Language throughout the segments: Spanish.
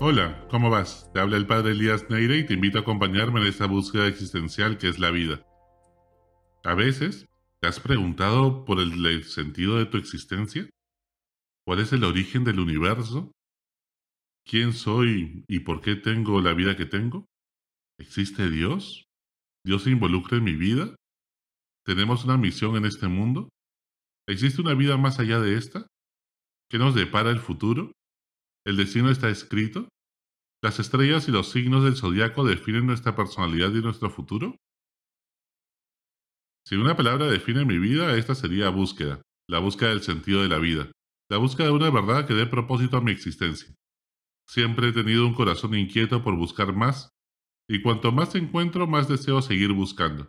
Hola, ¿cómo vas? Te habla el padre Elías Neire y te invito a acompañarme en esta búsqueda existencial que es la vida. A veces, ¿te has preguntado por el sentido de tu existencia? ¿Cuál es el origen del universo? ¿Quién soy y por qué tengo la vida que tengo? ¿Existe Dios? ¿Dios se involucra en mi vida? ¿Tenemos una misión en este mundo? ¿Existe una vida más allá de esta? ¿Qué nos depara el futuro? ¿El destino está escrito? ¿Las estrellas y los signos del zodiaco definen nuestra personalidad y nuestro futuro? Si una palabra define mi vida, esta sería búsqueda, la búsqueda del sentido de la vida, la búsqueda de una verdad que dé propósito a mi existencia. Siempre he tenido un corazón inquieto por buscar más, y cuanto más encuentro, más deseo seguir buscando.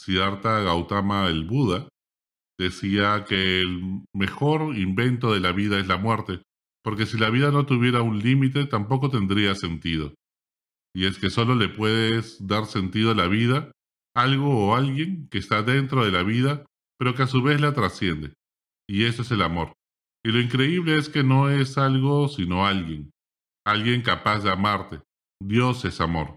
Siddhartha Gautama, el Buda, decía que el mejor invento de la vida es la muerte, porque si la vida no tuviera un límite tampoco tendría sentido. Y es que solo le puedes dar sentido a la vida algo o alguien que está dentro de la vida, pero que a su vez la trasciende. Y eso es el amor. Y lo increíble es que no es algo sino alguien. Alguien capaz de amarte. Dios es amor.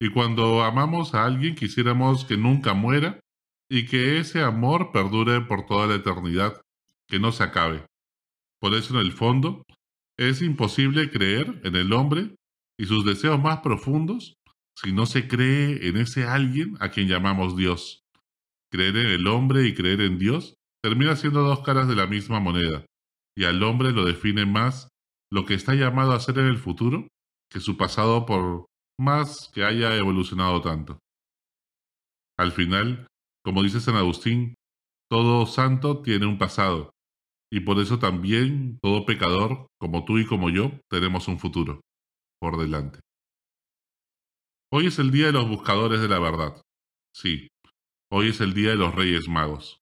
Y cuando amamos a alguien quisiéramos que nunca muera y que ese amor perdure por toda la eternidad, que no se acabe. Por eso en el fondo es imposible creer en el hombre y sus deseos más profundos si no se cree en ese alguien a quien llamamos Dios. Creer en el hombre y creer en Dios termina siendo dos caras de la misma moneda, y al hombre lo define más lo que está llamado a ser en el futuro que su pasado por más que haya evolucionado tanto. Al final, como dice San Agustín, todo santo tiene un pasado, y por eso también todo pecador, como tú y como yo, tenemos un futuro por delante. Hoy es el día de los buscadores de la verdad. Sí, hoy es el día de los reyes magos.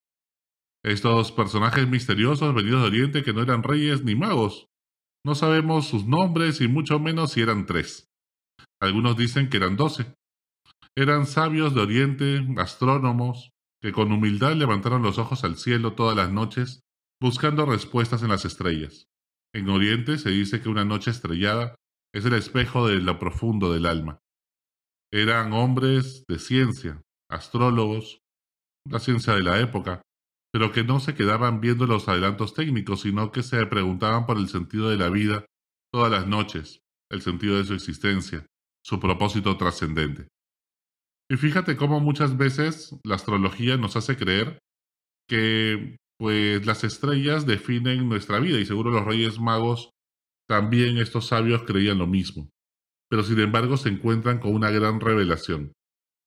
Estos personajes misteriosos venidos de Oriente que no eran reyes ni magos. No sabemos sus nombres y mucho menos si eran tres. Algunos dicen que eran doce. Eran sabios de Oriente, astrónomos, que con humildad levantaron los ojos al cielo todas las noches buscando respuestas en las estrellas. En Oriente se dice que una noche estrellada es el espejo de lo profundo del alma. Eran hombres de ciencia, astrólogos, la ciencia de la época, pero que no se quedaban viendo los adelantos técnicos, sino que se preguntaban por el sentido de la vida todas las noches, el sentido de su existencia, su propósito trascendente. Y fíjate cómo muchas veces la astrología nos hace creer que pues las estrellas definen nuestra vida y seguro los reyes magos también estos sabios creían lo mismo. Pero sin embargo se encuentran con una gran revelación.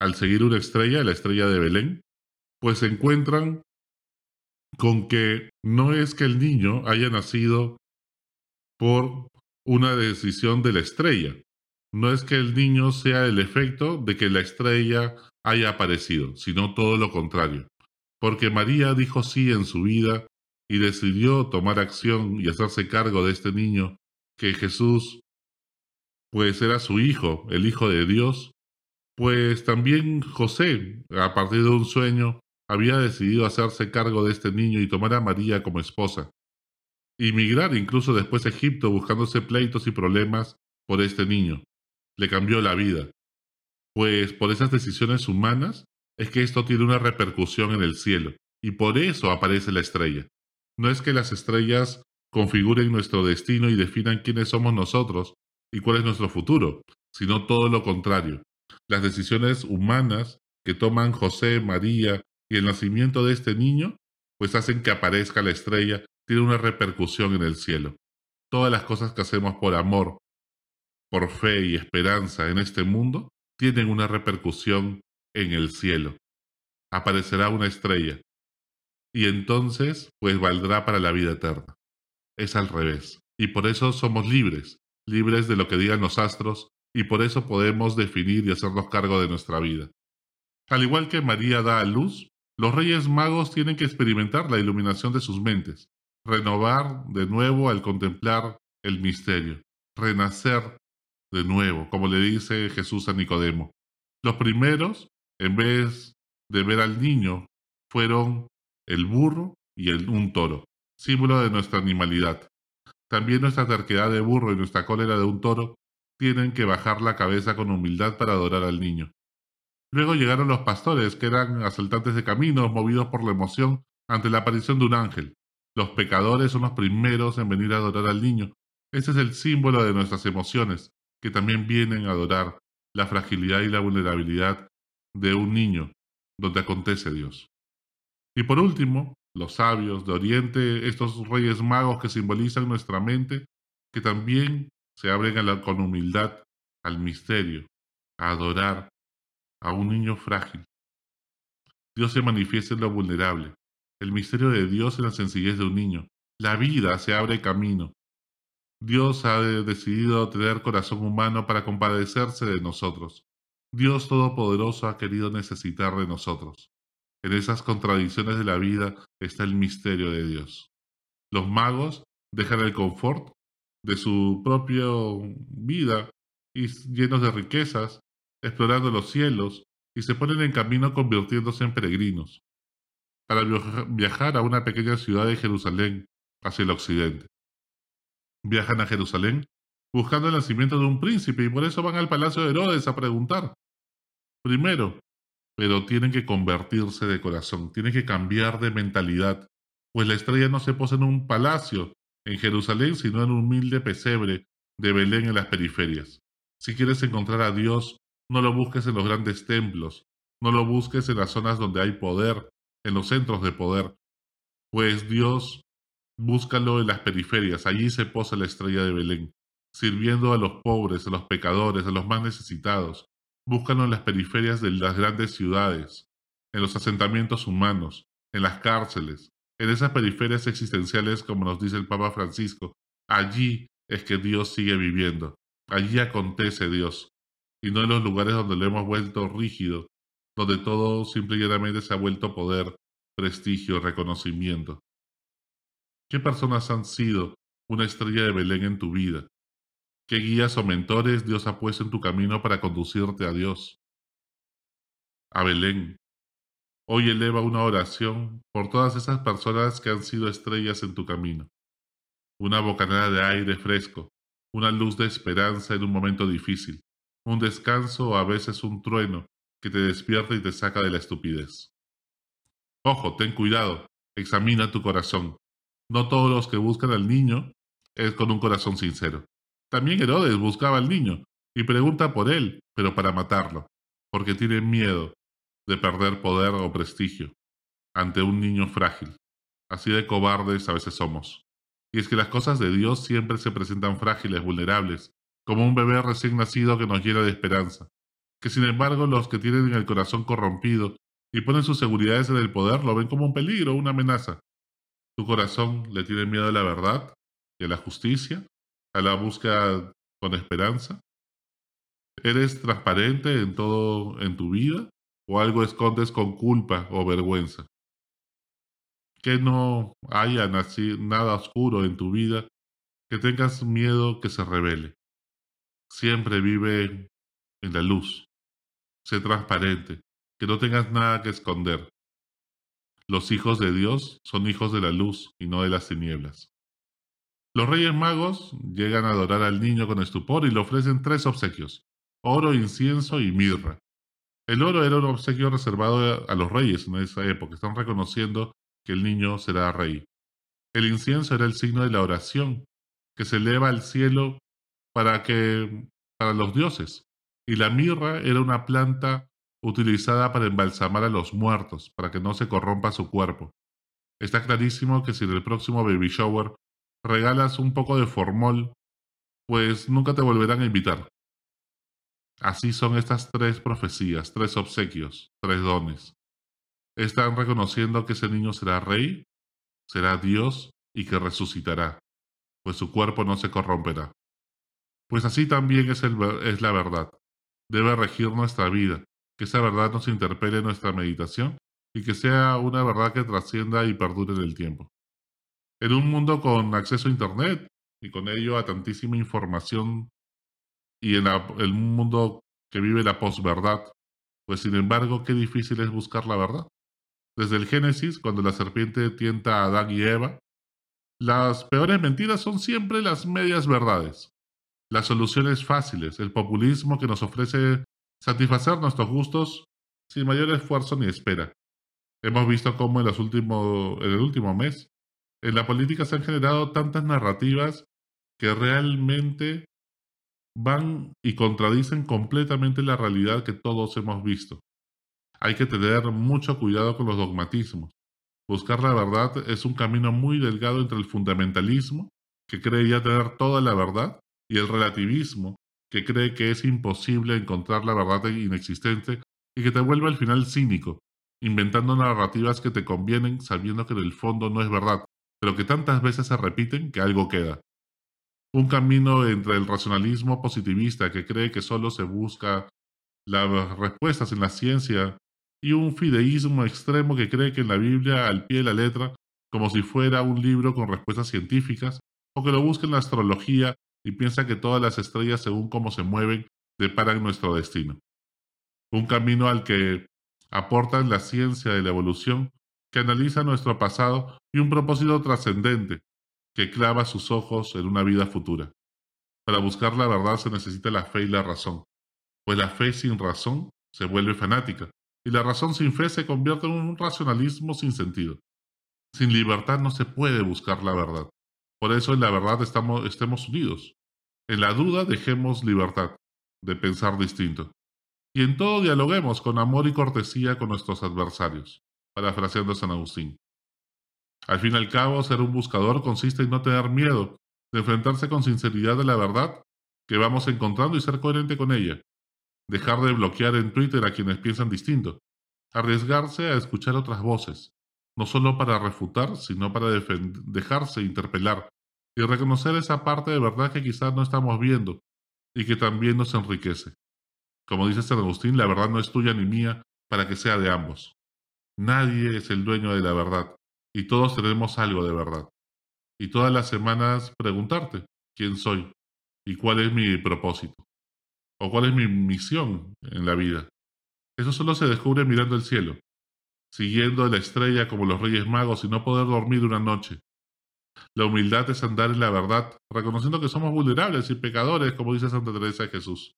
Al seguir una estrella, la estrella de Belén, pues se encuentran con que no es que el niño haya nacido por una decisión de la estrella. No es que el niño sea el efecto de que la estrella haya aparecido, sino todo lo contrario porque María dijo sí en su vida y decidió tomar acción y hacerse cargo de este niño, que Jesús, pues era su hijo, el hijo de Dios, pues también José, a partir de un sueño, había decidido hacerse cargo de este niño y tomar a María como esposa. Y migrar incluso después a Egipto buscándose pleitos y problemas por este niño. Le cambió la vida. Pues por esas decisiones humanas es que esto tiene una repercusión en el cielo, y por eso aparece la estrella. No es que las estrellas configuren nuestro destino y definan quiénes somos nosotros y cuál es nuestro futuro, sino todo lo contrario. Las decisiones humanas que toman José, María y el nacimiento de este niño, pues hacen que aparezca la estrella, tiene una repercusión en el cielo. Todas las cosas que hacemos por amor, por fe y esperanza en este mundo, tienen una repercusión en el cielo. Aparecerá una estrella. Y entonces, pues valdrá para la vida eterna. Es al revés. Y por eso somos libres, libres de lo que digan los astros, y por eso podemos definir y hacernos cargo de nuestra vida. Al igual que María da a luz, los reyes magos tienen que experimentar la iluminación de sus mentes, renovar de nuevo al contemplar el misterio, renacer de nuevo, como le dice Jesús a Nicodemo. Los primeros en vez de ver al niño, fueron el burro y el, un toro, símbolo de nuestra animalidad. También nuestra terquedad de burro y nuestra cólera de un toro tienen que bajar la cabeza con humildad para adorar al niño. Luego llegaron los pastores, que eran asaltantes de caminos, movidos por la emoción ante la aparición de un ángel. Los pecadores son los primeros en venir a adorar al niño. Ese es el símbolo de nuestras emociones, que también vienen a adorar la fragilidad y la vulnerabilidad de un niño, donde acontece Dios. Y por último, los sabios de Oriente, estos reyes magos que simbolizan nuestra mente, que también se abren con humildad al misterio, a adorar a un niño frágil. Dios se manifiesta en lo vulnerable, el misterio de Dios en la sencillez de un niño. La vida se abre camino. Dios ha decidido tener corazón humano para compadecerse de nosotros. Dios Todopoderoso ha querido necesitar de nosotros. En esas contradicciones de la vida está el misterio de Dios. Los magos dejan el confort de su propia vida y llenos de riquezas, explorando los cielos, y se ponen en camino convirtiéndose en peregrinos, para viajar a una pequeña ciudad de Jerusalén, hacia el occidente. Viajan a Jerusalén buscando el nacimiento de un príncipe y por eso van al palacio de Herodes a preguntar. Primero, pero tienen que convertirse de corazón, tienen que cambiar de mentalidad, pues la estrella no se posa en un palacio en Jerusalén, sino en un humilde pesebre de Belén en las periferias. Si quieres encontrar a Dios, no lo busques en los grandes templos, no lo busques en las zonas donde hay poder, en los centros de poder, pues Dios búscalo en las periferias, allí se posa la estrella de Belén, sirviendo a los pobres, a los pecadores, a los más necesitados, Búscalo en las periferias de las grandes ciudades, en los asentamientos humanos, en las cárceles, en esas periferias existenciales como nos dice el Papa Francisco. Allí es que Dios sigue viviendo, allí acontece Dios, y no en los lugares donde lo hemos vuelto rígido, donde todo simplemente se ha vuelto poder, prestigio, reconocimiento. ¿Qué personas han sido una estrella de Belén en tu vida? ¿Qué guías o mentores Dios ha puesto en tu camino para conducirte a Dios? A Belén. Hoy eleva una oración por todas esas personas que han sido estrellas en tu camino. Una bocanada de aire fresco, una luz de esperanza en un momento difícil, un descanso o a veces un trueno que te despierta y te saca de la estupidez. Ojo, ten cuidado, examina tu corazón. No todos los que buscan al niño es con un corazón sincero. También Herodes buscaba al niño y pregunta por él, pero para matarlo, porque tiene miedo de perder poder o prestigio ante un niño frágil. Así de cobardes a veces somos. Y es que las cosas de Dios siempre se presentan frágiles, vulnerables, como un bebé recién nacido que nos llena de esperanza. Que sin embargo los que tienen el corazón corrompido y ponen sus seguridades en el poder lo ven como un peligro, una amenaza. Tu corazón le tiene miedo a la verdad y a la justicia a la búsqueda con esperanza? ¿Eres transparente en todo en tu vida o algo escondes con culpa o vergüenza? Que no haya nada oscuro en tu vida que tengas miedo que se revele. Siempre vive en la luz. Sé transparente, que no tengas nada que esconder. Los hijos de Dios son hijos de la luz y no de las tinieblas. Los Reyes Magos llegan a adorar al niño con estupor y le ofrecen tres obsequios, oro, incienso y mirra. El oro era un obsequio reservado a los reyes en esa época, están reconociendo que el niño será rey. El incienso era el signo de la oración, que se eleva al cielo para que para los dioses, y la mirra era una planta utilizada para embalsamar a los muertos, para que no se corrompa su cuerpo. Está clarísimo que si en el próximo baby shower regalas un poco de formol, pues nunca te volverán a invitar. Así son estas tres profecías, tres obsequios, tres dones. Están reconociendo que ese niño será rey, será Dios y que resucitará, pues su cuerpo no se corromperá. Pues así también es, es la verdad. Debe regir nuestra vida, que esa verdad nos interpele en nuestra meditación y que sea una verdad que trascienda y perdure en el tiempo. En un mundo con acceso a Internet y con ello a tantísima información y en, un mundo que vive la posverdad, pues sin embargo, qué difícil es buscar la verdad. Desde el Génesis, cuando la serpiente tienta a Adán y Eva, Las peores mentiras son siempre las medias verdades. Las soluciones fáciles, el populismo que nos ofrece satisfacer nuestros gustos sin mayor esfuerzo ni espera. Hemos visto cómo en, los últimos, en el último mes en la política se han generado tantas narrativas que realmente van y contradicen completamente la realidad que todos hemos visto. Hay que tener mucho cuidado con los dogmatismos. Buscar la verdad es un camino muy delgado entre el fundamentalismo, que cree ya tener toda la verdad, y el relativismo, que cree que es imposible encontrar la verdad inexistente y que te vuelve al final cínico, inventando narrativas que te convienen sabiendo que en el fondo no es verdad, pero que tantas veces se repiten que algo queda. Un camino entre el racionalismo positivista que cree que solo se busca las respuestas en la ciencia y un fideísmo extremo que cree que en la Biblia al pie de la letra, como si fuera un libro con respuestas científicas, o que lo busca en la astrología y piensa que todas las estrellas, según cómo se mueven, deparan nuestro destino. Un camino al que aportan la ciencia de la evolución, que analiza nuestro pasado y un propósito trascendente, que clava sus ojos en una vida futura. Para buscar la verdad se necesita la fe y la razón, pues la fe sin razón se vuelve fanática, y la razón sin fe se convierte en un racionalismo sin sentido. Sin libertad no se puede buscar la verdad. Por eso en la verdad estamos, estemos unidos. En la duda dejemos libertad de pensar distinto. Y en todo dialoguemos con amor y cortesía con nuestros adversarios, parafraseando San Agustín. Al fin y al cabo, ser un buscador consiste en no tener miedo de enfrentarse con sinceridad a la verdad que vamos encontrando y ser coherente con ella. Dejar de bloquear en Twitter a quienes piensan distinto. Arriesgarse a escuchar otras voces, no solo para refutar, sino para dejarse interpelar y reconocer esa parte de verdad que quizás no estamos viendo y que también nos enriquece. Como dice San Agustín, la verdad no es tuya ni mía para que sea de ambos. Nadie es el dueño de la verdad y todos tenemos algo de verdad. Y todas las semanas preguntarte quién soy y cuál es mi propósito o cuál es mi misión en la vida. Eso solo se descubre mirando el cielo, siguiendo la estrella como los Reyes Magos y no poder dormir una noche. La humildad es andar en la verdad, reconociendo que somos vulnerables y pecadores, como dice Santa Teresa de Jesús.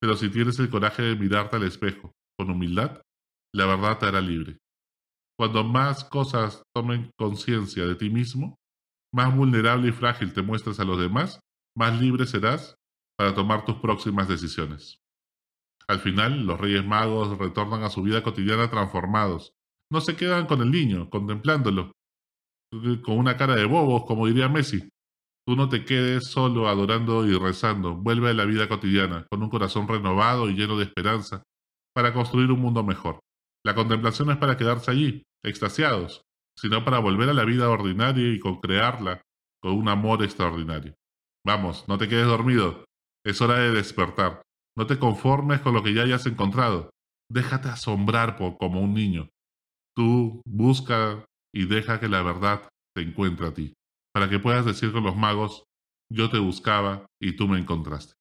Pero si tienes el coraje de mirarte al espejo con humildad, la verdad te hará libre. Cuando más cosas tomen conciencia de ti mismo, más vulnerable y frágil te muestres a los demás, más libre serás para tomar tus próximas decisiones. Al final, los Reyes Magos retornan a su vida cotidiana transformados. No se quedan con el niño, contemplándolo, con una cara de bobos, como diría Messi. Tú no te quedes solo adorando y rezando. Vuelve a la vida cotidiana, con un corazón renovado y lleno de esperanza, para construir un mundo mejor. La contemplación es para quedarse allí, extasiados, sino para volver a la vida ordinaria y concrearla con un amor extraordinario. Vamos, no te quedes dormido. Es hora de despertar. No te conformes con lo que ya hayas encontrado. Déjate asombrar como un niño. Tú busca y deja que la verdad te encuentre a ti, para que puedas decir con los magos, yo te buscaba y tú me encontraste.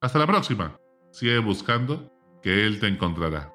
Hasta la próxima. Sigue buscando, que Él te encontrará.